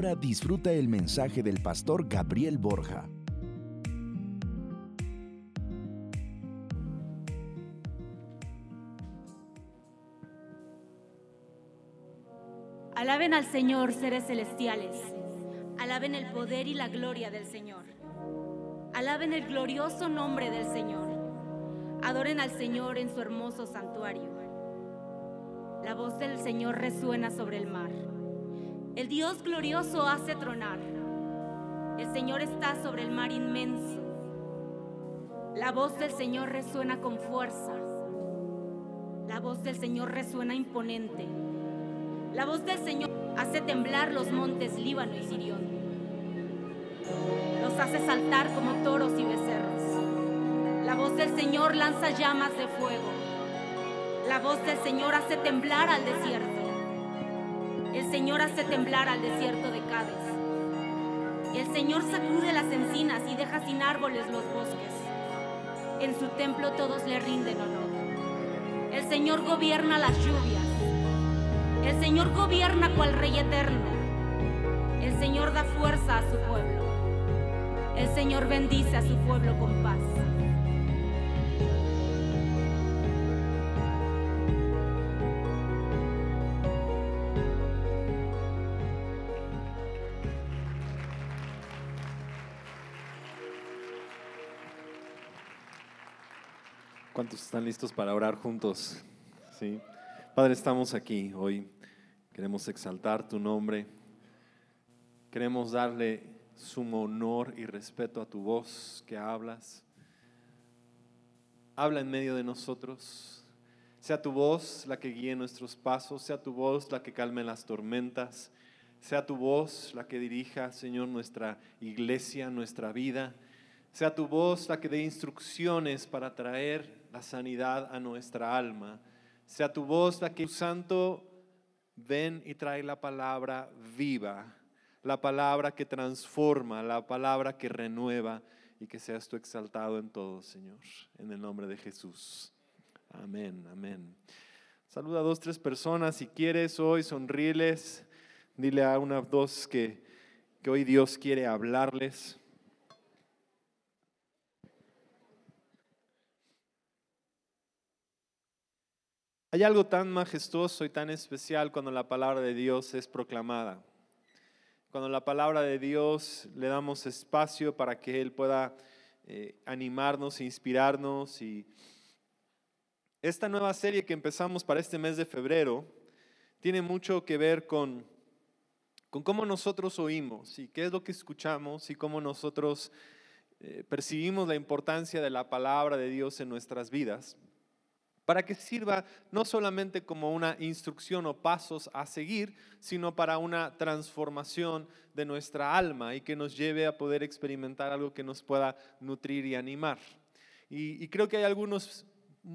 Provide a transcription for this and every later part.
ahora disfruta el mensaje del pastor Gabriel Borja. Alaben al Señor, seres celestiales. Alaben el poder y la gloria del Señor. Alaben el glorioso nombre del Señor. Adoren al Señor en su hermoso santuario. La voz del Señor resuena sobre el mar. El Dios glorioso hace tronar. El Señor está sobre el mar inmenso. La voz del Señor resuena con fuerza. La voz del Señor resuena imponente. La voz del Señor hace temblar los montes Líbano y Sirión. Los hace saltar como toros y becerros. La voz del Señor lanza llamas de fuego. La voz del Señor hace temblar al desierto. El Señor hace temblar al desierto de Cádiz. El Señor sacude las encinas y deja sin árboles los bosques. En su templo todos le rinden honor. El Señor gobierna las lluvias. El Señor gobierna cual Rey eterno. El Señor da fuerza a su pueblo. El Señor bendice a su pueblo con paz. ¿Cuántos están listos para orar juntos? Sí. Padre, estamos aquí hoy. Queremos exaltar tu nombre. Queremos darle sumo honor y respeto a tu voz que hablas. Habla en medio de nosotros. Sea tu voz la que guíe nuestros pasos, sea tu voz la que calme las tormentas, sea tu voz la que dirija, Señor, nuestra iglesia, nuestra vida. Sea tu voz la que dé instrucciones para traer la sanidad a nuestra alma. Sea tu voz la que, Santo, ven y trae la palabra viva, la palabra que transforma, la palabra que renueva y que seas tú exaltado en todo, Señor, en el nombre de Jesús. Amén, amén. Saluda a dos, tres personas. Si quieres hoy, sonríeles. Dile a una, dos que, que hoy Dios quiere hablarles. Hay algo tan majestuoso y tan especial cuando la palabra de Dios es proclamada. Cuando la palabra de Dios le damos espacio para que Él pueda eh, animarnos, inspirarnos. Y esta nueva serie que empezamos para este mes de febrero tiene mucho que ver con, con cómo nosotros oímos y qué es lo que escuchamos y cómo nosotros eh, percibimos la importancia de la palabra de Dios en nuestras vidas para que sirva no solamente como una instrucción o pasos a seguir, sino para una transformación de nuestra alma y que nos lleve a poder experimentar algo que nos pueda nutrir y animar. Y, creo que hay algunos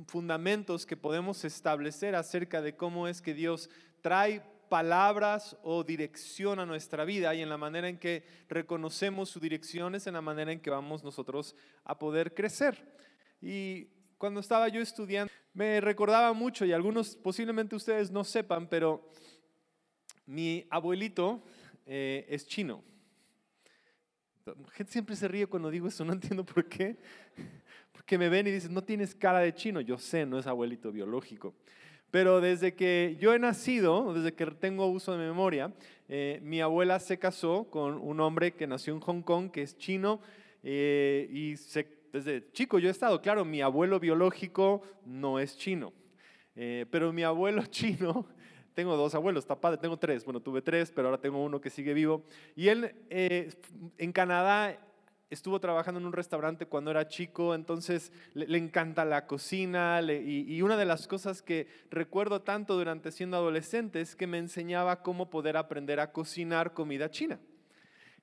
fundamentos que podemos establecer acerca de cómo es que Dios trae palabras o dirección a nuestra vida y en la manera en que reconocemos su dirección es en la manera en que vamos nosotros a poder crecer. Y cuando estaba yo estudiando, me recordaba mucho, y algunos posiblemente ustedes no sepan, pero mi abuelito eh, es chino. La gente siempre se ríe cuando digo eso, no entiendo por qué. Porque me ven y dicen, no tienes cara de chino. Yo sé, no es abuelito biológico. Pero desde que yo he nacido, desde que tengo uso de memoria, eh, mi abuela se casó con un hombre que nació en Hong Kong, que es chino, eh, y se desde chico yo he estado, claro, mi abuelo biológico no es chino, eh, pero mi abuelo chino, tengo dos abuelos, está tengo tres, bueno, tuve tres, pero ahora tengo uno que sigue vivo. Y él eh, en Canadá estuvo trabajando en un restaurante cuando era chico, entonces le, encanta la cocina y, y, una de las cosas que recuerdo tanto durante siendo adolescente es que me enseñaba cómo poder aprender a cocinar comida china.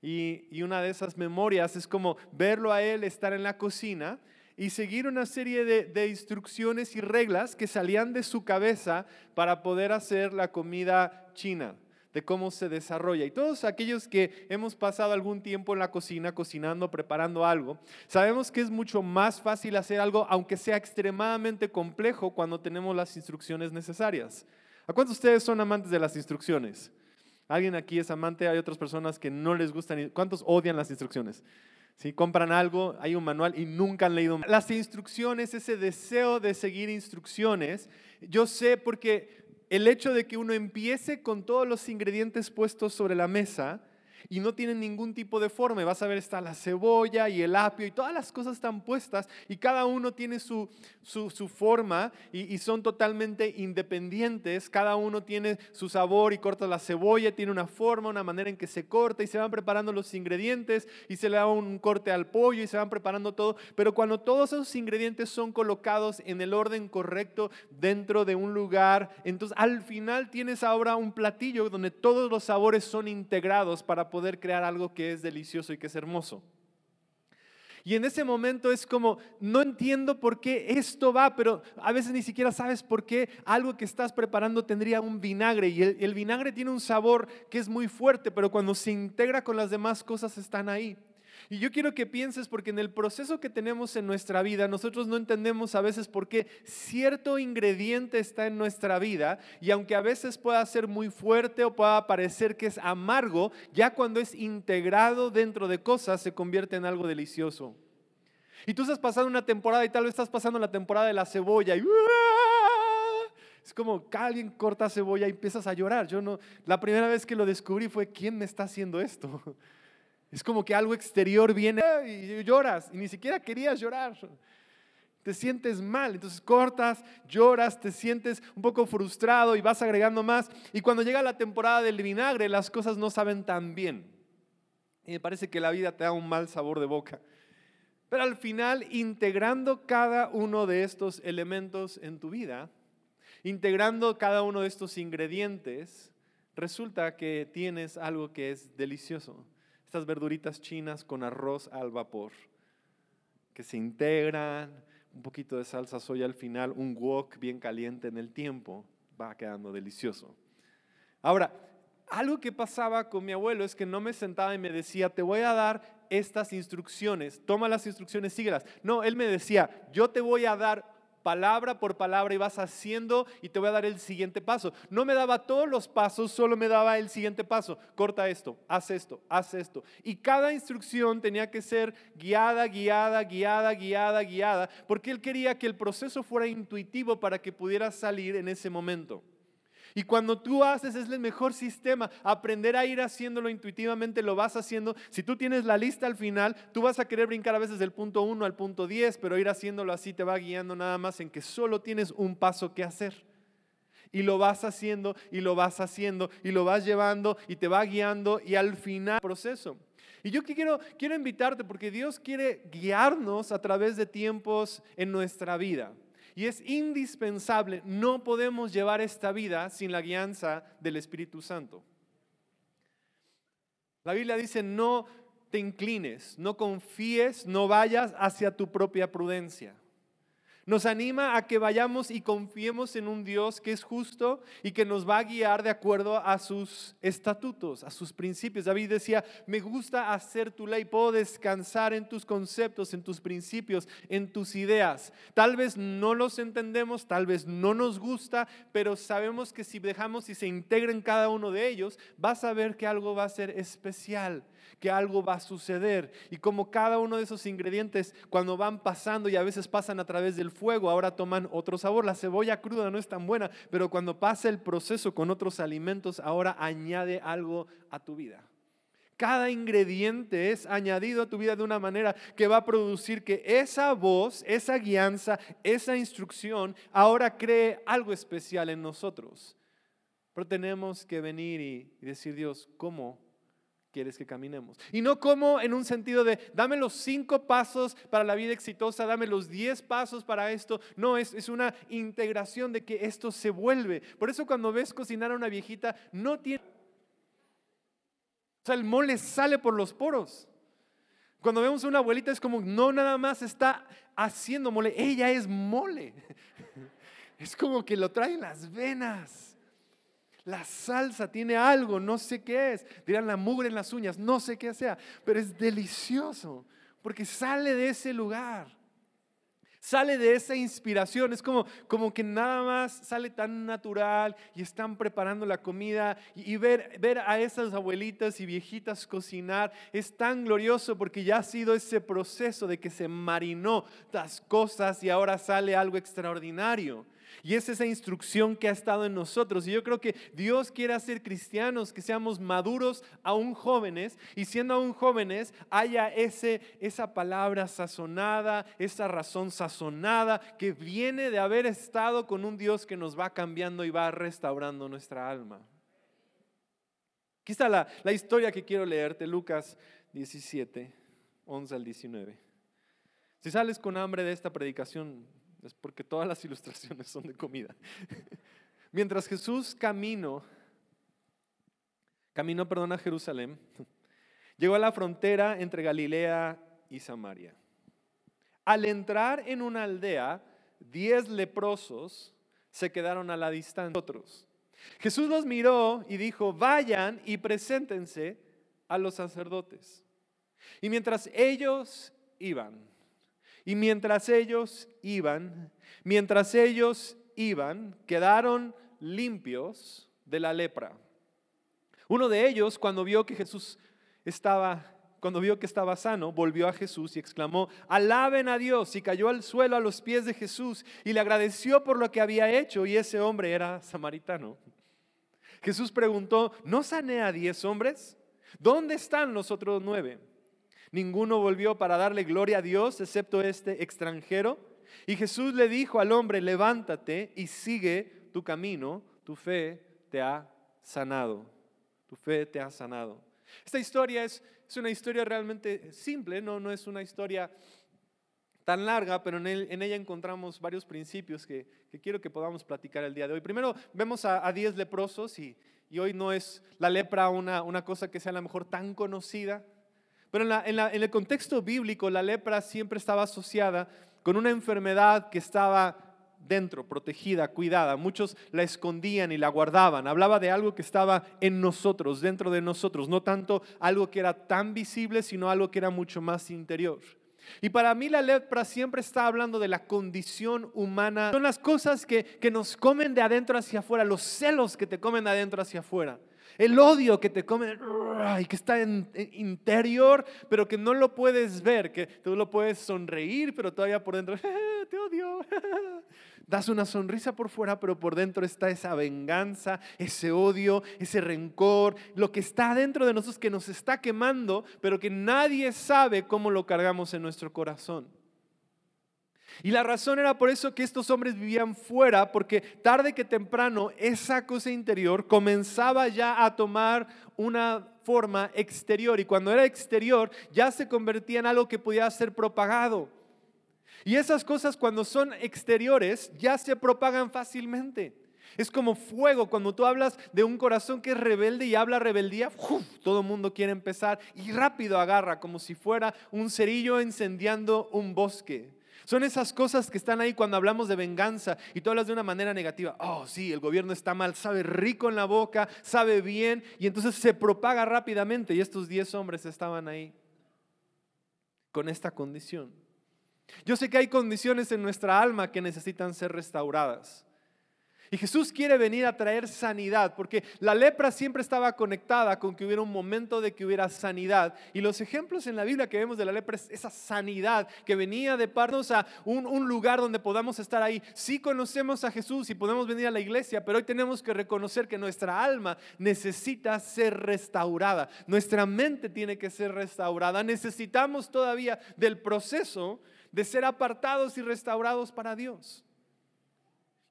Y, una de esas memorias es como verlo a él estar en la cocina y seguir una serie de, de, instrucciones y reglas que salían de su cabeza para poder hacer la comida china, de cómo se desarrolla. Y todos aquellos que hemos pasado algún tiempo en la cocina, cocinando, preparando algo, sabemos que es mucho más fácil hacer algo, aunque sea extremadamente complejo, cuando tenemos las instrucciones necesarias. ¿A cuántos de ustedes son amantes de las instrucciones? ¿Alguien aquí es amante? Hay otras personas que no les gustan. ¿Cuántos odian las instrucciones? Si compran algo, hay un manual y nunca han leído. Las instrucciones, ese deseo de seguir instrucciones, yo sé porque el hecho de que uno empiece con todos los ingredientes puestos sobre la mesa, y no tienen ningún tipo de forma. Vas a ver, está la cebolla y el apio y todas las cosas están puestas y cada uno tiene su, su, forma y, son totalmente independientes. Cada uno tiene su sabor y corta la cebolla, tiene una forma, una manera en que se corta y se van preparando los ingredientes y se le da un corte al pollo y se van preparando todo. Pero cuando todos esos ingredientes son colocados en el orden correcto dentro de un lugar, entonces al final tienes ahora un platillo donde todos los sabores son integrados para poder crear algo que es delicioso y que es hermoso. Y en ese momento es como, no entiendo por qué esto va, pero a veces ni siquiera sabes por qué algo que estás preparando tendría un vinagre. Y el, vinagre tiene un sabor que es muy fuerte, pero cuando se integra con las demás cosas están ahí. Y yo quiero que pienses porque en el proceso que tenemos en nuestra vida, nosotros no entendemos a veces por qué cierto ingrediente está en nuestra vida y aunque a veces pueda ser muy fuerte o pueda parecer que es amargo, ya cuando es integrado dentro de cosas se convierte en algo delicioso. Y tú estás pasando una temporada y tal vez estás pasando la temporada de la cebolla y es como alguien corta cebolla y empiezas a llorar. Yo no, la primera vez que lo descubrí fue quién me está haciendo esto. Es como que algo exterior viene y lloras y ni siquiera querías llorar. Te sientes mal, entonces cortas, lloras, te sientes un poco frustrado y vas agregando más. Y cuando llega la temporada del vinagre, las cosas no saben tan bien. Y me parece que la vida te da un mal sabor de boca. Pero al final, integrando cada uno de estos elementos en tu vida, integrando cada uno de estos ingredientes, resulta que tienes algo que es delicioso estas verduritas chinas con arroz al vapor, que se integran, un poquito de salsa soya al final, un wok bien caliente en el tiempo, va quedando delicioso. Ahora, algo que pasaba con mi abuelo es que no me sentaba y me decía, te voy a dar estas instrucciones, toma las instrucciones, síguelas. No, él me decía, yo te voy a dar palabra por palabra y vas haciendo y te voy a dar el siguiente paso. No me daba todos los pasos, solo me daba el siguiente paso. Corta esto, haz esto, haz esto. Y cada instrucción tenía que ser guiada, guiada, guiada, guiada, guiada, porque él quería que el proceso fuera intuitivo para que pudiera salir en ese momento. Y cuando tú haces es el mejor sistema, aprender a ir haciéndolo intuitivamente, lo vas haciendo. Si tú tienes la lista al final, tú vas a querer brincar a veces del punto 1 al punto 10, pero ir haciéndolo así te va guiando nada más en que solo tienes un paso que hacer. Y lo vas haciendo y lo vas haciendo y lo vas llevando y te va guiando y al final proceso. Y yo quiero, quiero invitarte porque Dios quiere guiarnos a través de tiempos en nuestra vida. Y es indispensable, no podemos llevar esta vida sin la guianza del Espíritu Santo. La Biblia dice, no te inclines, no confíes, no vayas hacia tu propia prudencia. Nos anima a que vayamos y confiemos en un Dios que es justo y que nos va a guiar de acuerdo a sus estatutos, a sus principios. David decía, me gusta hacer tu ley, puedo descansar en tus conceptos, en tus principios, en tus ideas. Tal vez no los entendemos, tal vez no nos gusta, pero sabemos que si dejamos y se integra en cada uno de ellos, vas a ver que algo va a ser especial que algo va a suceder. Y como cada uno de esos ingredientes, cuando van pasando y a veces pasan a través del fuego, ahora toman otro sabor. La cebolla cruda no es tan buena, pero cuando pasa el proceso con otros alimentos, ahora añade algo a tu vida. Cada ingrediente es añadido a tu vida de una manera que va a producir que esa voz, esa guianza, esa instrucción ahora cree algo especial en nosotros. Pero tenemos que venir y, decir, Dios, ¿cómo quieres que caminemos. Y no como en un sentido de, dame los cinco pasos para la vida exitosa, dame los diez pasos para esto. No, es, es una integración de que esto se vuelve. Por eso cuando ves cocinar a una viejita, no tiene... O sea, el mole sale por los poros. Cuando vemos a una abuelita es como, no nada más está haciendo mole, ella es mole. Es como que lo trae en las venas. La salsa tiene algo, no sé qué es. Dirán la mugre en las uñas, no sé qué sea, pero es delicioso porque sale de ese lugar. Sale de esa inspiración, es como, como que nada más sale tan natural y están preparando la comida y, ver, ver a esas abuelitas y viejitas cocinar es tan glorioso porque ya ha sido ese proceso de que se marinó las cosas y ahora sale algo extraordinario. Y es esa instrucción que ha estado en nosotros. Y yo creo que Dios quiere hacer cristianos que seamos maduros aún jóvenes. Y siendo aún jóvenes, haya ese, esa palabra sazonada, esa razón sazonada que viene de haber estado con un Dios que nos va cambiando y va restaurando nuestra alma. Aquí está la, la historia que quiero leerte, Lucas 17, 11 al 19. Si sales con hambre de esta predicación, es porque todas las ilustraciones son de comida. Mientras Jesús caminó, caminó, perdón, a Jerusalén, llegó a la frontera entre Galilea y Samaria. Al entrar en una aldea, diez leprosos se quedaron a la distancia. Otros. Jesús los miró y dijo, vayan y preséntense a los sacerdotes. Y mientras ellos iban, y mientras ellos iban, mientras ellos iban, quedaron limpios de la lepra. Uno de ellos, cuando vio que Jesús estaba, cuando vio que estaba sano, volvió a Jesús y exclamó, alaben a Dios, y cayó al suelo a los pies de Jesús y le agradeció por lo que había hecho, y ese hombre era samaritano. Jesús preguntó, ¿no sané a diez hombres? ¿Dónde están los otros nueve? Ninguno volvió para darle gloria a Dios, excepto este extranjero. Y Jesús le dijo al hombre, levántate y sigue tu camino, tu fe te ha sanado. Tu fe te ha sanado. Esta historia es, una historia realmente simple, no, es una historia tan larga, pero en, ella encontramos varios principios que, quiero que podamos platicar el día de hoy. Primero vemos a, diez leprosos y, hoy no es la lepra una, una cosa que sea a lo mejor tan conocida, pero en, el contexto bíblico, la lepra siempre estaba asociada con una enfermedad que estaba dentro, protegida, cuidada. Muchos la escondían y la guardaban. Hablaba de algo que estaba en nosotros, dentro de nosotros, no tanto algo que era tan visible, sino algo que era mucho más interior. Y para mí la lepra siempre está hablando de la condición humana. Son las cosas que, que nos comen de adentro hacia afuera, los celos que te comen de adentro hacia afuera. El odio que te come y que está en, interior, pero que no lo puedes ver, que tú lo puedes sonreír, pero todavía por dentro, te odio. Das una sonrisa por fuera, pero por dentro está esa venganza, ese odio, ese rencor, lo que está dentro de nosotros que nos está quemando, pero que nadie sabe cómo lo cargamos en nuestro corazón. Y la razón era por eso que estos hombres vivían fuera, porque tarde que temprano esa cosa interior comenzaba ya a tomar una forma exterior y cuando era exterior ya se convertía en algo que podía ser propagado. Y esas cosas cuando son exteriores ya se propagan fácilmente. Es como fuego, cuando tú hablas de un corazón que es rebelde y habla rebeldía, todo el mundo quiere empezar y rápido agarra, como si fuera un cerillo encendiendo un bosque. Son esas cosas que están ahí cuando hablamos de venganza y tú hablas de una manera negativa. Oh, sí, el gobierno está mal, sabe rico en la boca, sabe bien y entonces se propaga rápidamente y estos diez hombres estaban ahí con esta condición. Yo sé que hay condiciones en nuestra alma que necesitan ser restauradas. Y Jesús quiere venir a traer sanidad, porque la lepra siempre estaba conectada con que hubiera un momento de que hubiera sanidad. Y los ejemplos en la Biblia que vemos de la lepra es esa sanidad que venía de parnos a un, un lugar donde podamos estar ahí. Sí conocemos a Jesús y podemos venir a la iglesia, pero hoy tenemos que reconocer que nuestra alma necesita ser restaurada. Nuestra mente tiene que ser restaurada. Necesitamos todavía del proceso de ser apartados y restaurados para Dios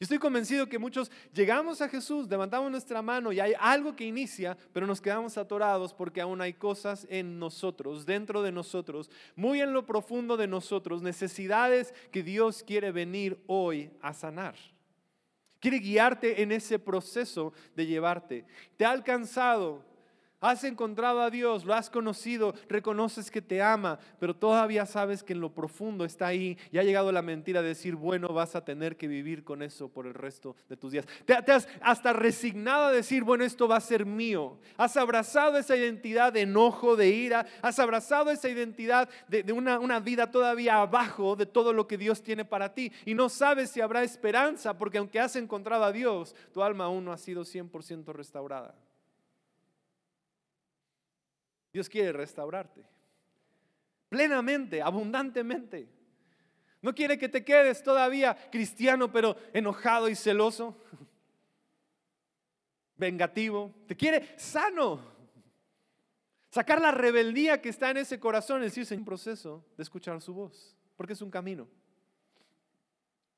estoy convencido que muchos llegamos a Jesús, levantamos nuestra mano y hay algo que inicia, pero nos quedamos atorados porque aún hay cosas en nosotros, dentro de nosotros, muy en lo profundo de nosotros, necesidades que Dios quiere venir hoy a sanar. Quiere guiarte en ese proceso de llevarte. Te ha alcanzado Has encontrado a Dios, lo has conocido, reconoces que te ama, pero todavía sabes que en lo profundo está ahí y ha llegado la mentira de decir, bueno, vas a tener que vivir con eso por el resto de tus días. Te, has hasta resignado a decir, bueno, esto va a ser mío. Has abrazado esa identidad de enojo, de ira, has abrazado esa identidad de, una, una vida todavía abajo de todo lo que Dios tiene para ti y no sabes si habrá esperanza porque aunque has encontrado a Dios, tu alma aún no ha sido 100% restaurada. Dios quiere restaurarte plenamente, abundantemente. No quiere que te quedes todavía cristiano, pero enojado y celoso, vengativo. Te quiere sano. Sacar la rebeldía que está en ese corazón, es decir, un proceso de escuchar su voz, porque es un camino.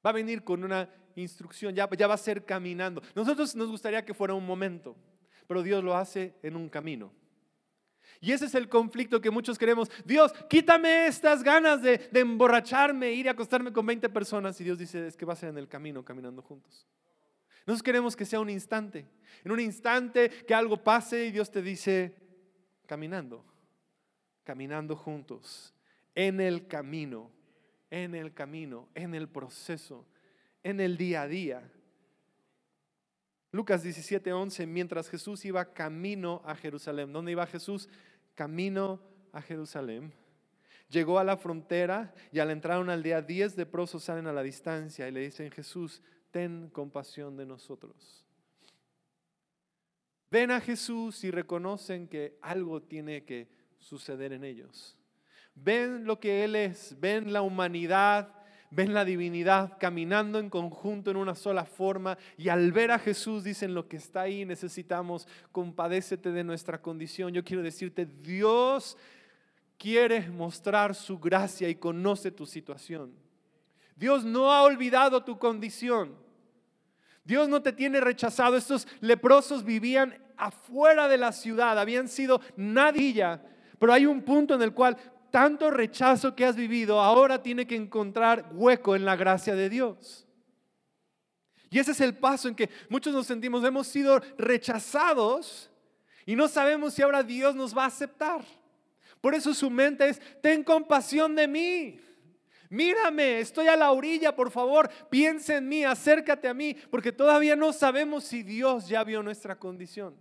Va a venir con una instrucción, ya, ya va a ser caminando. Nosotros nos gustaría que fuera un momento, pero Dios lo hace en un camino. Y ese es el conflicto que muchos queremos. Dios, quítame estas ganas de, emborracharme, ir a acostarme con 20 personas. Y Dios dice, es que va a ser en el camino, caminando juntos. Nosotros queremos que sea un instante. En un instante que algo pase y Dios te dice, caminando, caminando juntos, en el camino, en el camino, en el proceso, en el día a día. Lucas 17:11, mientras Jesús iba camino a Jerusalén. ¿Dónde iba Jesús? Camino a Jerusalén, llegó a la frontera y al entrar a una aldea, diez leprosos salen a la distancia y le dicen, Jesús, ten compasión de nosotros. Ven a Jesús y reconocen que algo tiene que suceder en ellos. Ven lo que Él es, ven la humanidad ven la divinidad caminando en conjunto en una sola forma y al ver a Jesús dicen lo que está ahí necesitamos, compadécete de nuestra condición. Yo quiero decirte, Dios quiere mostrar su gracia y conoce tu situación. Dios no ha olvidado tu condición. Dios no te tiene rechazado. Estos leprosos vivían afuera de la ciudad, habían sido nadilla, pero hay un punto en el cual tanto rechazo que has vivido ahora tiene que encontrar hueco en la gracia de Dios. Y ese es el paso en que muchos nos sentimos, hemos sido rechazados y no sabemos si ahora Dios nos va a aceptar. Por eso su mente es, ten compasión de mí. Mírame, estoy a la orilla, por favor, piensa en mí, acércate a mí, porque todavía no sabemos si Dios ya vio nuestra condición.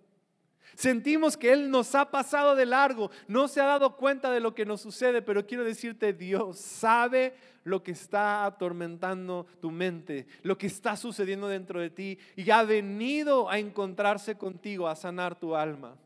Sentimos que Él nos ha pasado de largo, no se ha dado cuenta de lo que nos sucede, pero quiero decirte, Dios sabe lo que está atormentando tu mente, lo que está sucediendo dentro de ti y ha venido a encontrarse contigo, a sanar tu alma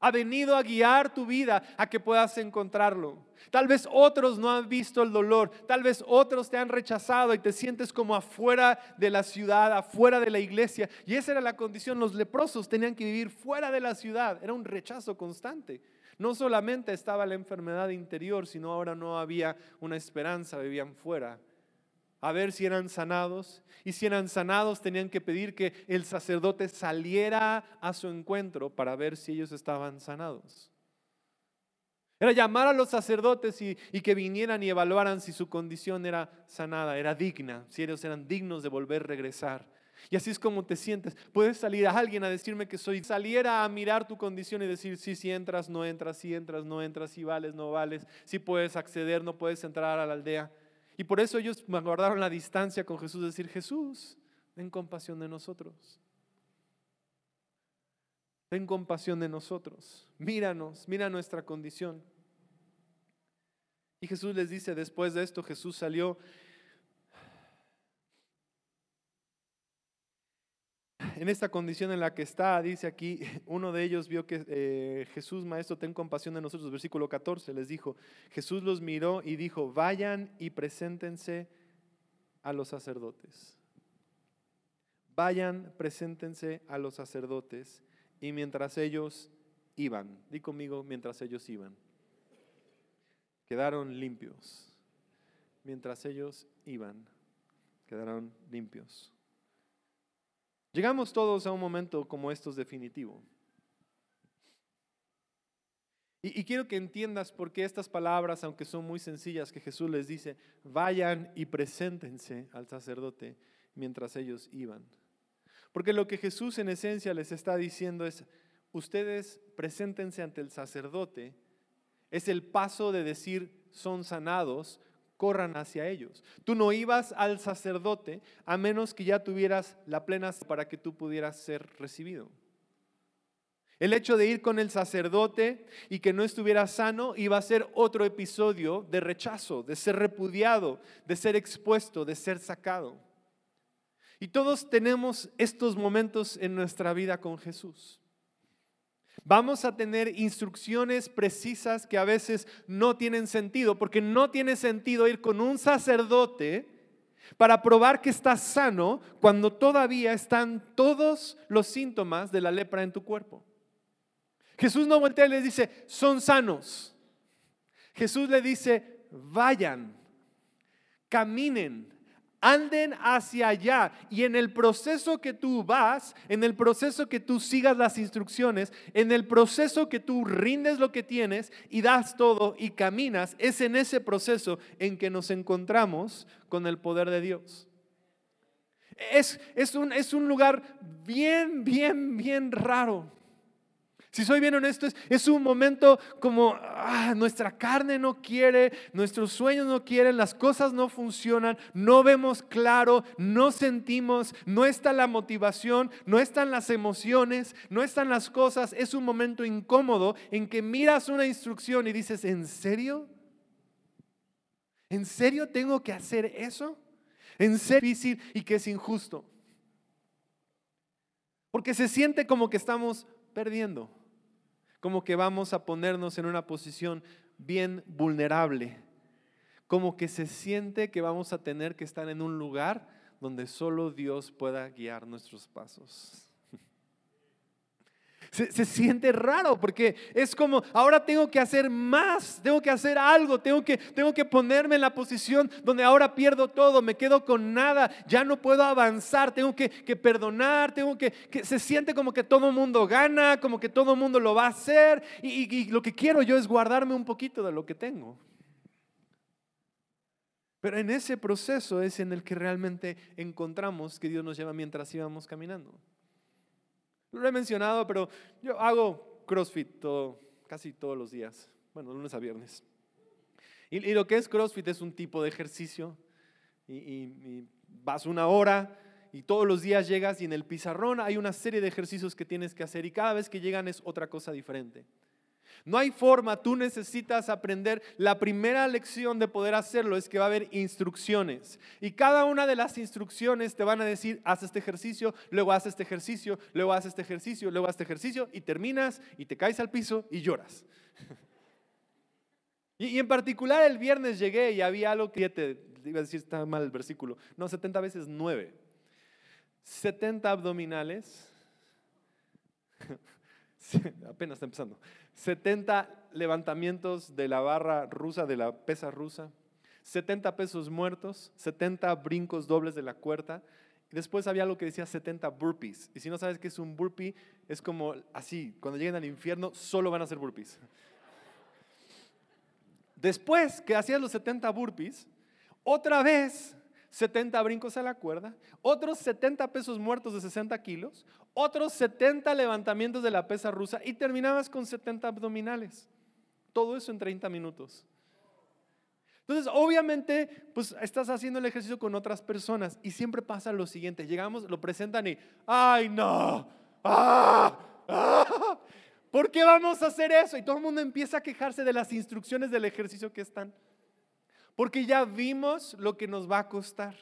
ha venido a guiar tu vida a que puedas encontrarlo. Tal vez otros no han visto el dolor, tal vez otros te han rechazado y te sientes como afuera de la ciudad, afuera de la iglesia. Y esa era la condición, los leprosos tenían que vivir fuera de la ciudad, era un rechazo constante. No solamente estaba la enfermedad interior, sino ahora no había una esperanza, vivían fuera a ver si eran sanados. Y si eran sanados, tenían que pedir que el sacerdote saliera a su encuentro para ver si ellos estaban sanados. Era llamar a los sacerdotes y, que vinieran y evaluaran si su condición era sanada, era digna, si ellos eran dignos de volver a regresar. Y así es como te sientes. Puedes salir a alguien a decirme que soy, saliera a mirar tu condición y decir, sí, si entras, no entras, si entras, no entras, si vales, no vales, si puedes acceder, no puedes entrar a la aldea. Y por eso ellos guardaron la distancia con Jesús, decir, Jesús, ten compasión de nosotros. Ten compasión de nosotros. Míranos, mira nuestra condición. Y Jesús les dice, después de esto Jesús salió en esta condición en la que está, dice aquí, uno de ellos vio que eh, Jesús, Maestro, ten compasión de nosotros. Versículo 14 les dijo, Jesús los miró y dijo, vayan y preséntense a los sacerdotes. Vayan, preséntense a los sacerdotes. Y mientras ellos iban, di conmigo, mientras ellos iban, quedaron limpios. Mientras ellos iban, quedaron limpios. Llegamos todos a un momento como estos definitivo. Y, quiero que entiendas por qué estas palabras, aunque son muy sencillas, que Jesús les dice, vayan y preséntense al sacerdote mientras ellos iban. Porque lo que Jesús en esencia les está diciendo es, ustedes preséntense ante el sacerdote, es el paso de decir son sanados, corran hacia ellos. Tú no ibas al sacerdote a menos que ya tuvieras la plena para que tú pudieras ser recibido. El hecho de ir con el sacerdote y que no estuviera sano iba a ser otro episodio de rechazo, de ser repudiado, de ser expuesto, de ser sacado. Y todos tenemos estos momentos en nuestra vida con Jesús. Vamos a tener instrucciones precisas que a veces no tienen sentido, porque no tiene sentido ir con un sacerdote para probar que estás sano cuando todavía están todos los síntomas de la lepra en tu cuerpo. Jesús no voltea y les dice, son sanos. Jesús le dice, vayan, caminen, anden hacia allá. Y en el proceso que tú vas, en el proceso que tú sigas las instrucciones, en el proceso que tú rindes lo que tienes y das todo y caminas, es en ese proceso en que nos encontramos con el poder de Dios. Es, es, un, es un lugar bien, bien, bien raro. Si soy bien honesto, es, un momento como ah, nuestra carne no quiere, nuestros sueños no quieren, las cosas no funcionan, no vemos claro, no sentimos, no está la motivación, no están las emociones, no están las cosas. Es un momento incómodo en que miras una instrucción y dices, ¿en serio? ¿En serio tengo que hacer eso? ¿En serio difícil y que es injusto? Porque se siente como que estamos perdiendo como que vamos a ponernos en una posición bien vulnerable, como que se siente que vamos a tener que estar en un lugar donde solo Dios pueda guiar nuestros pasos. Se, siente raro porque es como, ahora tengo que hacer más, tengo que hacer algo, tengo que, tengo que ponerme en la posición donde ahora pierdo todo, me quedo con nada, ya no puedo avanzar, tengo que, perdonar, tengo que, que, se siente como que todo el mundo gana, como que todo el mundo lo va a hacer y, y lo que quiero yo es guardarme un poquito de lo que tengo. Pero en ese proceso es en el que realmente encontramos que Dios nos lleva mientras íbamos caminando. Lo he mencionado, pero yo hago CrossFit casi todos los días, bueno, lunes a viernes. Y, lo que es CrossFit es un tipo de ejercicio y, y vas una hora y todos los días llegas y en el pizarrón hay una serie de ejercicios que tienes que hacer y cada vez que llegan es otra cosa diferente. No hay forma, tú necesitas aprender. La primera lección de poder hacerlo es que va a haber instrucciones. Y cada una de las instrucciones te van a decir, haz este ejercicio, luego haz este ejercicio, luego haz este ejercicio, luego haz este ejercicio, y terminas y te caes al piso y lloras. Y, en particular el viernes llegué y había algo que te iba a decir, está mal el versículo. No, 70 veces 9. 70 abdominales. apenas está empezando. 70 levantamientos de la barra rusa, de la pesa rusa, 70 pesos muertos, 70 brincos dobles de la cuerda. Y después había algo que decía 70 burpees. Y si no sabes qué es un burpee, es como así, cuando lleguen al infierno solo van a hacer burpees. Después que hacías los 70 burpees, otra vez 70 brincos a la cuerda, otros 70 pesos muertos de 60 kilos, otros 70 levantamientos de la pesa rusa y terminabas con 70 abdominales. Todo eso en 30 minutos. Entonces, obviamente, pues estás haciendo el ejercicio con otras personas y siempre pasa lo siguiente. Llegamos, lo presentan y, ay, no, ah, ah, ¿por qué vamos a hacer eso? Y todo el mundo empieza a quejarse de las instrucciones del ejercicio que están. Porque ya vimos lo que nos va a costar.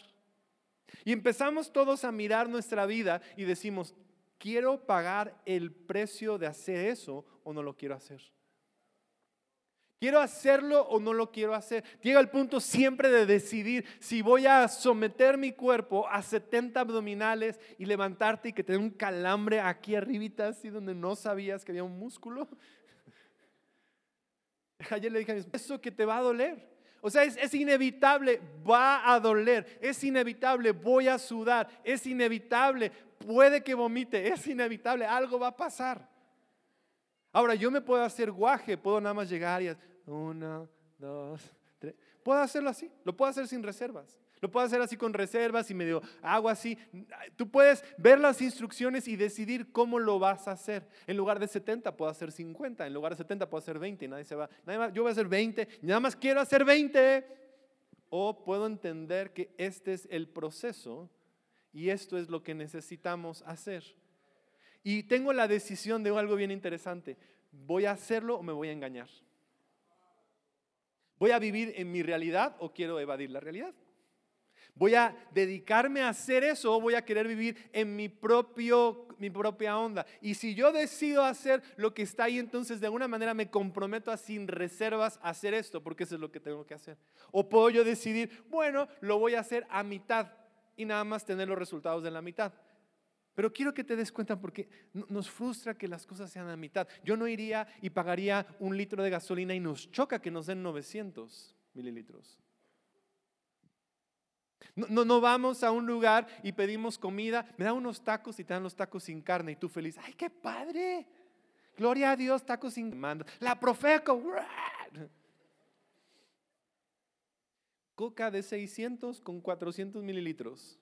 Y empezamos todos a mirar nuestra vida y decimos, ¿quiero pagar el precio de hacer eso o no lo quiero hacer? ¿Quiero hacerlo o no lo quiero hacer? Llega el punto siempre de decidir si voy a someter mi cuerpo a 70 abdominales y levantarte y que te dé un calambre aquí arribita, así donde no sabías que había un músculo. Ayer le dije a mi eso que te va a doler. O sea, es, inevitable, va a doler, es inevitable, voy a sudar, es inevitable, puede que vomite, es inevitable, algo va a pasar. Ahora, yo me puedo hacer guaje, puedo nada más llegar y uno, dos, tres. Puedo hacerlo así, lo puedo hacer sin reservas. Lo puedo hacer así con reservas y medio hago así. Tú puedes ver las instrucciones y decidir cómo lo vas a hacer. En lugar de 70 puedo hacer 50, en lugar de 70 puedo hacer 20, nadie se va. Nadie más, yo voy a hacer 20, nada más quiero hacer 20. O puedo entender que este es el proceso y esto es lo que necesitamos hacer. Y tengo la decisión de algo bien interesante. ¿Voy a hacerlo o me voy a engañar? ¿Voy a vivir en mi realidad o quiero evadir la realidad? ¿Voy a dedicarme a hacer eso o voy a querer vivir en mi, propio, mi propia onda? Y si yo decido hacer lo que está ahí, entonces de alguna manera me comprometo a sin reservas a hacer esto, porque eso es lo que tengo que hacer. O puedo yo decidir, bueno, lo voy a hacer a mitad y nada más tener los resultados de la mitad. Pero quiero que te des cuenta porque nos frustra que las cosas sean a mitad. Yo no iría y pagaría un litro de gasolina y nos choca que nos den 900 mililitros. No, no, vamos a un lugar y pedimos comida, me dan unos tacos y te dan los tacos sin carne y tú feliz, ay, qué padre, gloria a Dios, tacos sin mando. La Profeco, coca de 600 con 400 mililitros.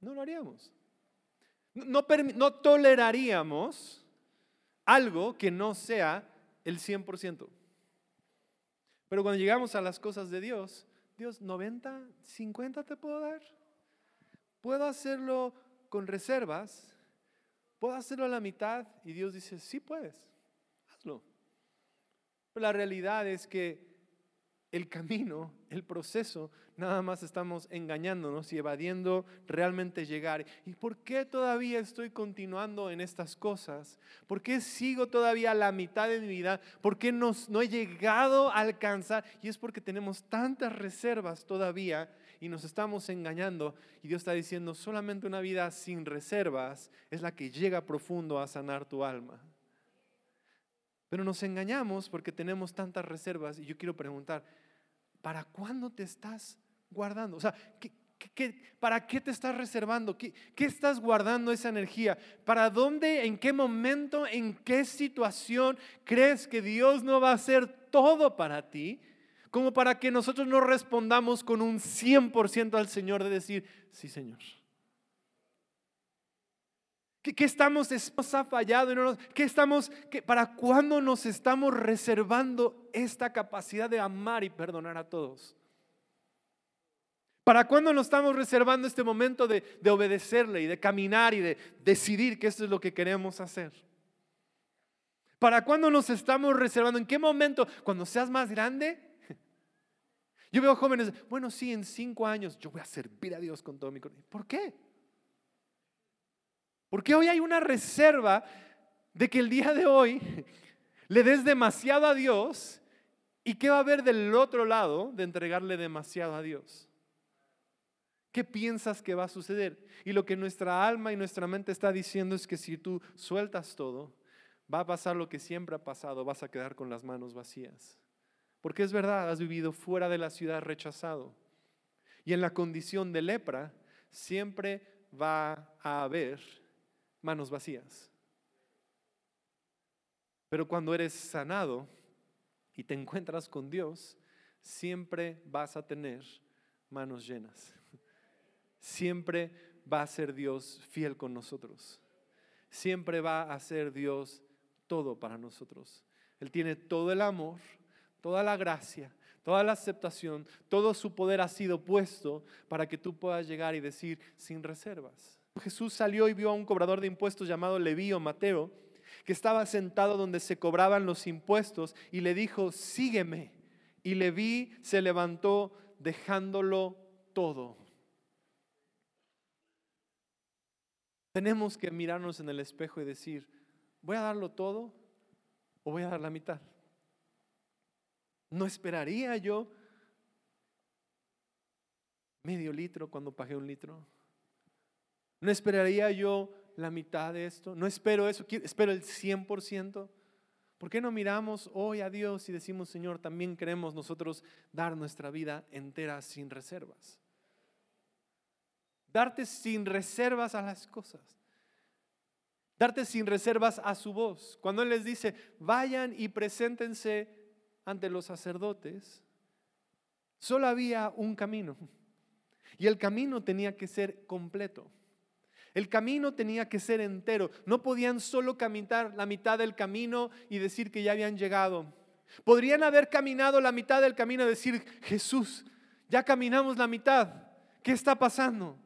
No lo haríamos. No, no toleraríamos algo que no sea el 100%. Pero cuando llegamos a las cosas de Dios, Dios, 90, 50 te puedo dar. Puedo hacerlo con reservas. Puedo hacerlo a la mitad. Y Dios dice, sí puedes, hazlo. Pero la realidad es que el camino, el proceso, nada más estamos engañándonos y evadiendo realmente llegar. ¿Y por qué todavía estoy continuando en estas cosas? ¿Por qué sigo todavía la mitad de mi vida? ¿Por qué no, no he llegado a alcanzar? Y es porque tenemos tantas reservas todavía y nos estamos engañando. Y Dios está diciendo, solamente una vida sin reservas es la que llega profundo a sanar tu alma. Pero nos engañamos porque tenemos tantas reservas y yo quiero preguntar, ¿para cuándo te estás guardando? O sea, para qué te estás reservando? ¿Qué, ¿Qué estás guardando esa energía? ¿Para dónde, en qué momento, en qué situación crees que Dios no va a hacer todo para ti? Como para que nosotros no respondamos con un 100% al Señor de decir, sí Señor. ¿Qué, estamos, nos ha fallado? No ¿Qué estamos, para cuándo nos estamos reservando esta capacidad de amar y perdonar a todos? ¿Para cuándo nos estamos reservando este momento de, de obedecerle y de caminar y de decidir que esto es lo que queremos hacer? ¿Para cuándo nos estamos reservando? ¿En qué momento? Cuando seas más grande. Yo veo jóvenes, bueno, sí, en cinco años yo voy a servir a Dios con todo mi corazón. ¿Por qué? Porque hoy hay una reserva de que el día de hoy le des demasiado a Dios y qué va a haber del otro lado de entregarle demasiado a Dios. ¿Qué piensas que va a suceder? Y lo que nuestra alma y nuestra mente está diciendo es que si tú sueltas todo, va a pasar lo que siempre ha pasado, vas a quedar con las manos vacías. Porque es verdad, has vivido fuera de la ciudad rechazado. Y en la condición de lepra siempre va a haber manos vacías. Pero cuando eres sanado y te encuentras con Dios, siempre vas a tener manos llenas. Siempre va a ser Dios fiel con nosotros. Siempre va a ser Dios todo para nosotros. Él tiene todo el amor, toda la gracia, toda la aceptación, todo su poder ha sido puesto para que tú puedas llegar y decir sin reservas. Jesús salió y vio a un cobrador de impuestos llamado Leví o Mateo, que estaba sentado donde se cobraban los impuestos y le dijo, sígueme. Y Leví se levantó dejándolo todo. Tenemos que mirarnos en el espejo y decir, ¿voy a darlo todo o voy a dar la mitad? No esperaría yo medio litro cuando pagué un litro. ¿No esperaría yo la mitad de esto? No espero eso, espero el 100%. ¿Por qué no miramos hoy a Dios y decimos, Señor, también queremos nosotros dar nuestra vida entera sin reservas? Darte sin reservas a las cosas. Darte sin reservas a su voz. Cuando Él les dice, vayan y preséntense ante los sacerdotes, solo había un camino. Y el camino tenía que ser completo. El camino tenía que ser entero. No podían solo caminar la mitad del camino y decir que ya habían llegado. Podrían haber caminado la mitad del camino y decir, Jesús, ya caminamos la mitad. ¿Qué está pasando?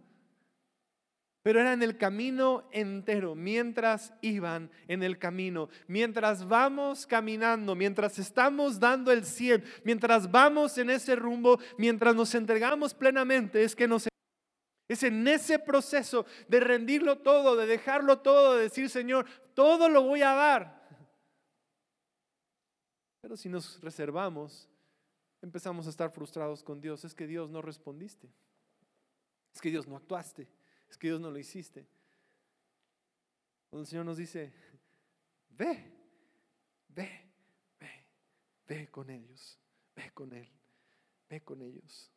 Pero era en el camino entero, mientras iban en el camino, mientras vamos caminando, mientras estamos dando el 100, mientras vamos en ese rumbo, mientras nos entregamos plenamente, es que nos... Es en ese proceso de rendirlo todo, de dejarlo todo, de decir, Señor, todo lo voy a dar. Pero si nos reservamos, empezamos a estar frustrados con Dios. Es que Dios no respondiste. Es que Dios no actuaste es que Dios no lo hiciste. Cuando el Señor nos dice, ve, ve, ve, ve con ellos, ve con Él, ve con ellos.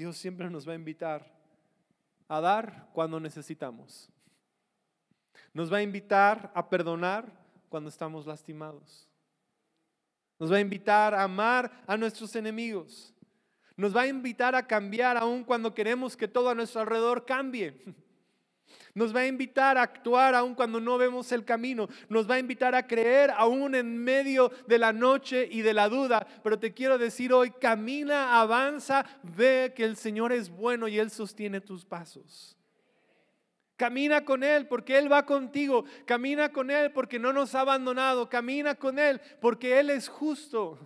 Dios siempre nos va a invitar a dar cuando necesitamos. Nos va a invitar a perdonar cuando estamos lastimados. Nos va a invitar a amar a nuestros enemigos. Nos va a invitar a cambiar aun cuando queremos que todo a nuestro alrededor cambie. Nos va a invitar a actuar aun cuando no vemos el camino. Nos va a invitar a creer aún en medio de la noche y de la duda. Pero te quiero decir hoy, camina, avanza, ve que el Señor es bueno y Él sostiene tus pasos. Camina con Él porque Él va contigo. Camina con Él porque no nos ha abandonado. Camina con Él porque Él es justo.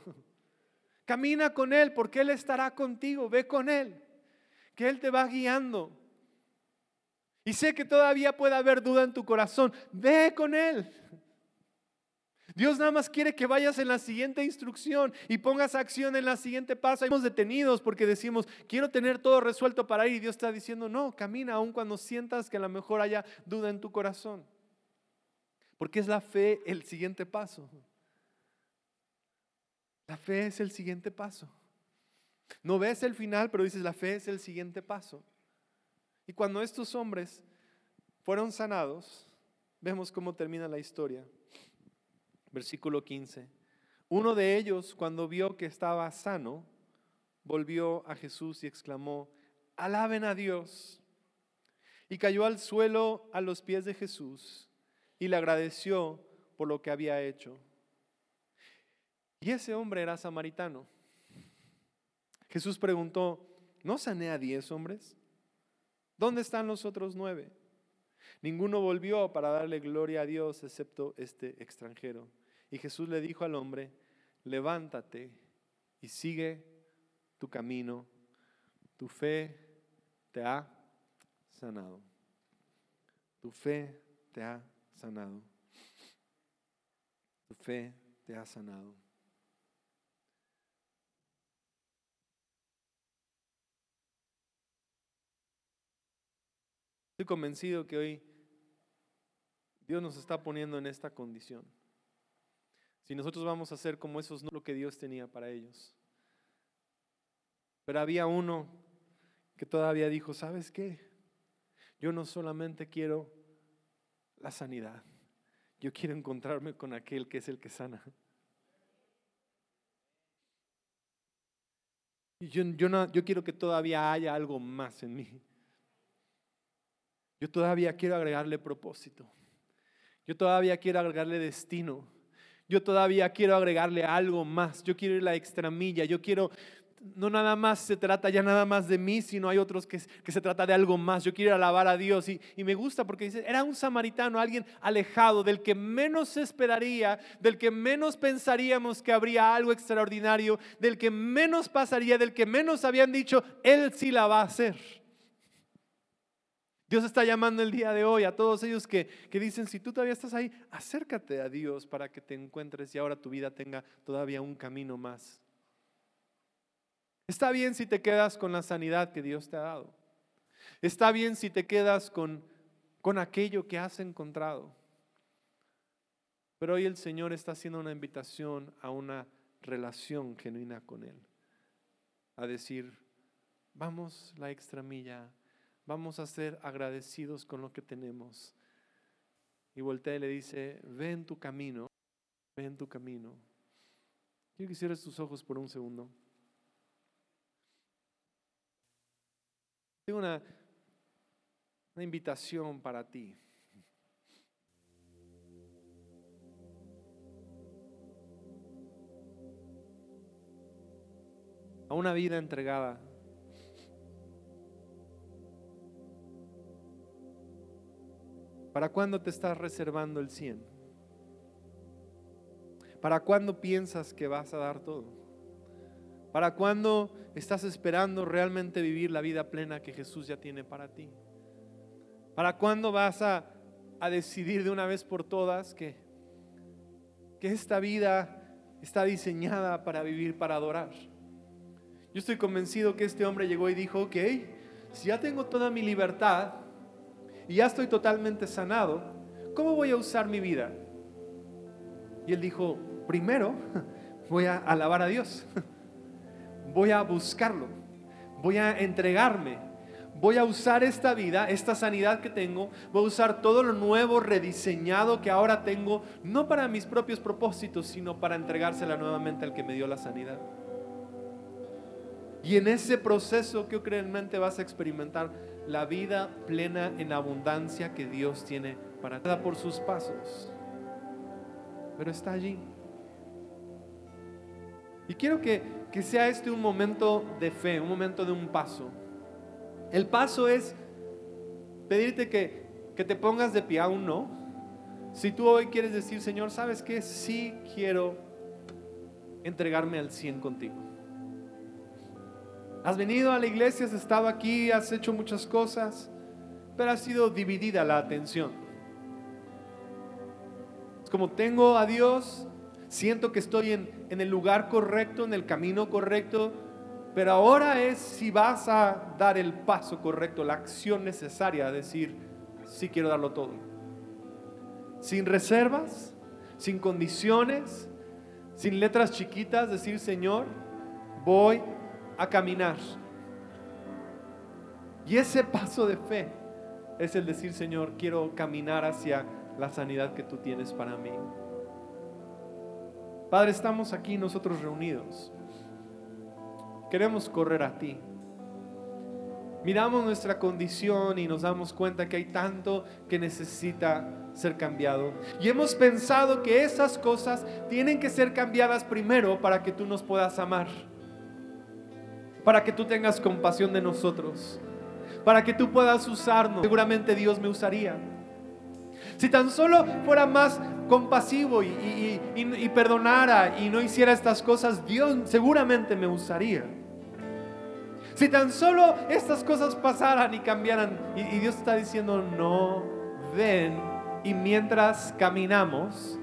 Camina con Él porque Él estará contigo. Ve con Él, que Él te va guiando. Y sé que todavía puede haber duda en tu corazón. Ve con Él. Dios nada más quiere que vayas en la siguiente instrucción y pongas acción en la siguiente paso. Estamos detenidos porque decimos, quiero tener todo resuelto para ir. Y Dios está diciendo, no, camina aun cuando sientas que a lo mejor haya duda en tu corazón. Porque es la fe el siguiente paso. La fe es el siguiente paso. No ves el final, pero dices, la fe es el siguiente paso. Y cuando estos hombres fueron sanados, vemos cómo termina la historia. Versículo 15. Uno de ellos, cuando vio que estaba sano, volvió a Jesús y exclamó, alaben a Dios. Y cayó al suelo a los pies de Jesús y le agradeció por lo que había hecho. Y ese hombre era samaritano. Jesús preguntó, ¿no sané a diez hombres? ¿Dónde están los otros nueve? Ninguno volvió para darle gloria a Dios excepto este extranjero. Y Jesús le dijo al hombre, levántate y sigue tu camino. Tu fe te ha sanado. Tu fe te ha sanado. Tu fe te ha sanado. Estoy convencido que hoy Dios nos está poniendo en esta condición. Si nosotros vamos a hacer como esos, no lo que Dios tenía para ellos. Pero había uno que todavía dijo, ¿sabes qué? Yo no solamente quiero la sanidad, yo quiero encontrarme con aquel que es el que sana. Yo, yo, no, yo quiero que todavía haya algo más en mí. Yo todavía quiero agregarle propósito. Yo todavía quiero agregarle destino. Yo todavía quiero agregarle algo más. Yo quiero ir la extramilla. Yo quiero, no nada más se trata ya nada más de mí, sino hay otros que, que se trata de algo más. Yo quiero alabar a Dios. Y, y, me gusta porque dice, era un samaritano, alguien alejado, del que menos esperaría, del que menos pensaríamos que habría algo extraordinario, del que menos pasaría, del que menos habían dicho, Él sí la va a hacer. Dios está llamando el día de hoy a todos ellos que, que, dicen, si tú todavía estás ahí, acércate a Dios para que te encuentres y ahora tu vida tenga todavía un camino más. Está bien si te quedas con la sanidad que Dios te ha dado. Está bien si te quedas con, con aquello que has encontrado. Pero hoy el Señor está haciendo una invitación a una relación genuina con Él. A decir, vamos la extramilla vamos a ser agradecidos con lo que tenemos. Y voltea y le dice, ven tu camino, ven tu camino. Quiero que cierres tus ojos por un segundo. Tengo una, una invitación para ti. A una vida entregada. ¿Para cuándo te estás reservando el 100? ¿Para cuándo piensas que vas a dar todo? ¿Para cuándo estás esperando realmente vivir la vida plena que Jesús ya tiene para ti? ¿Para cuándo vas a, a decidir de una vez por todas que, que esta vida está diseñada para vivir, para adorar? Yo estoy convencido que este hombre llegó y dijo, ok, si ya tengo toda mi libertad y ya estoy totalmente sanado, ¿cómo voy a usar mi vida? Y él dijo, primero voy a alabar a Dios, voy a buscarlo, voy a entregarme, voy a usar esta vida, esta sanidad que tengo, voy a usar todo lo nuevo, rediseñado que ahora tengo, no para mis propios propósitos, sino para entregársela nuevamente al que me dio la sanidad. Y en ese proceso que realmente vas a experimentar la vida plena en abundancia que Dios tiene para cada por sus pasos. Pero está allí. Y quiero que, que sea este un momento de fe, un momento de un paso. El paso es pedirte que, que te pongas de pie, aún no. Si tú hoy quieres decir, Señor, ¿sabes qué? Sí quiero entregarme al 100 contigo. Has venido a la iglesia, has estado aquí, has hecho muchas cosas, pero ha sido dividida la atención. Es como tengo a Dios, siento que estoy en, el lugar correcto, en el camino correcto, pero ahora es si vas a dar el paso correcto, la acción necesaria, a decir, sí quiero darlo todo. Sin reservas, sin condiciones, sin letras chiquitas, decir, Señor, voy a caminar. Y ese paso de fe es el decir, Señor, quiero caminar hacia la sanidad que tú tienes para mí. Padre, estamos aquí nosotros reunidos. Queremos correr a ti. Miramos nuestra condición y nos damos cuenta que hay tanto que necesita ser cambiado. Y hemos pensado que esas cosas tienen que ser cambiadas primero para que tú nos puedas amar para que tú tengas compasión de nosotros, para que tú puedas usarnos. Seguramente Dios me usaría. Si tan solo fuera más compasivo y, perdonara y no hiciera estas cosas, Dios seguramente me usaría. Si tan solo estas cosas pasaran y cambiaran, y, y Dios está diciendo, no, ven, y mientras caminamos,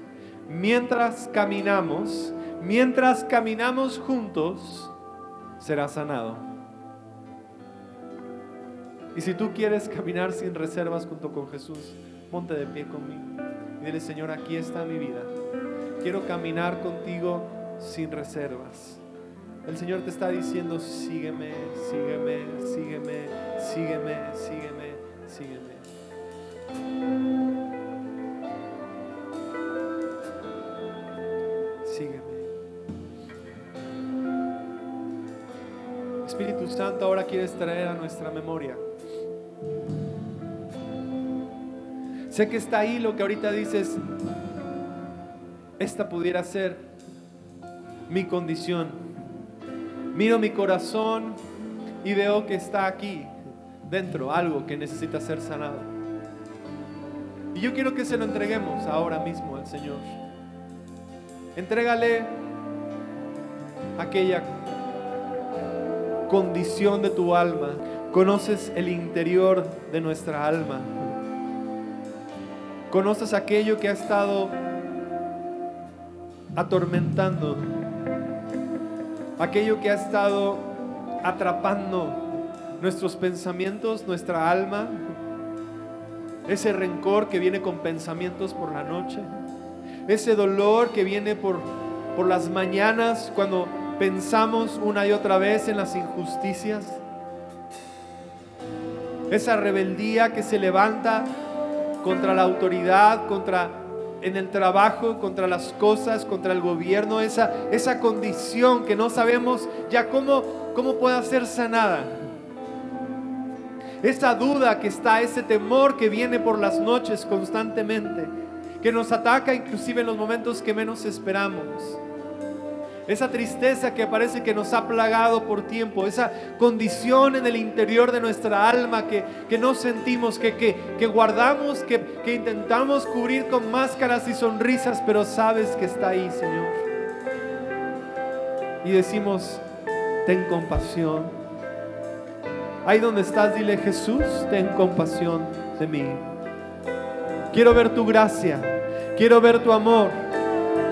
mientras caminamos, mientras caminamos juntos, será sanado. Y si tú quieres caminar sin reservas junto con Jesús, ponte de pie conmigo y dile, Señor, aquí está mi vida. Quiero caminar contigo sin reservas. El Señor te está diciendo, sígueme, sígueme, sígueme, sígueme, sígueme, sígueme. Sígueme. Santo ahora quieres traer a nuestra memoria. Sé que está ahí lo que ahorita dices, esta pudiera ser mi condición. Miro mi corazón y veo que está aquí dentro algo que necesita ser sanado. Y yo quiero que se lo entreguemos ahora mismo al Señor. Entrégale aquella condición de tu alma, conoces el interior de nuestra alma, conoces aquello que ha estado atormentando, aquello que ha estado atrapando nuestros pensamientos, nuestra alma, ese rencor que viene con pensamientos por la noche, ese dolor que viene por, por las mañanas cuando pensamos una y otra vez en las injusticias. Esa rebeldía que se levanta contra la autoridad, contra en el trabajo, contra las cosas, contra el gobierno, esa, esa condición que no sabemos ya cómo, cómo puede ser sanada. esa duda que está, ese temor que viene por las noches constantemente, que nos ataca inclusive en los momentos que menos esperamos. Esa tristeza que parece que nos ha plagado por tiempo, esa condición en el interior de nuestra alma que, no sentimos, que, que, guardamos, que, que intentamos cubrir con máscaras y sonrisas, pero sabes que está ahí, Señor. Y decimos, ten compasión. Ahí donde estás, dile Jesús, ten compasión de mí. Quiero ver tu gracia, quiero ver tu amor,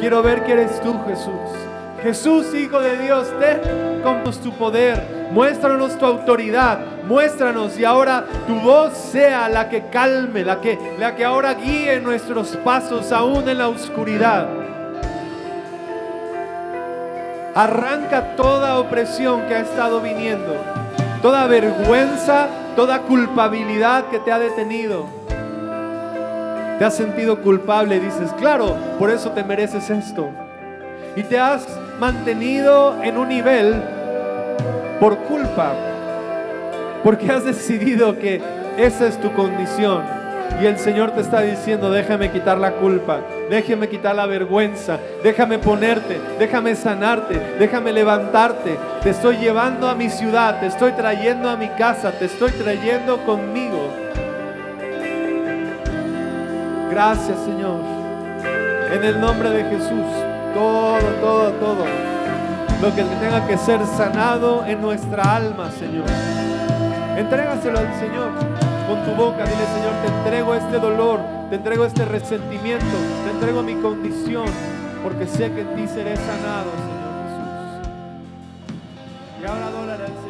quiero ver que eres tú, Jesús. Jesús, Hijo de Dios, ten con tu poder, muéstranos tu autoridad, muéstranos y ahora tu voz sea la que calme, la que, la que ahora guíe nuestros pasos aún en la oscuridad. Arranca toda opresión que ha estado viniendo, toda vergüenza, toda culpabilidad que te ha detenido. Te has sentido culpable y dices, claro, por eso te mereces esto. Y te has mantenido en un nivel por culpa, porque has decidido que esa es tu condición. Y el Señor te está diciendo, déjame quitar la culpa, déjame quitar la vergüenza, déjame ponerte, déjame sanarte, déjame levantarte. Te estoy llevando a mi ciudad, te estoy trayendo a mi casa, te estoy trayendo conmigo. Gracias Señor. En el nombre de Jesús todo, todo, todo. Lo que tenga que ser sanado en nuestra alma, Señor. Entrégaselo al Señor con tu boca. Dile, Señor, te entrego este dolor, te entrego este resentimiento, te entrego mi condición, porque sé que en ti seré sanado, Señor Jesús. Y ahora adórale al Señor.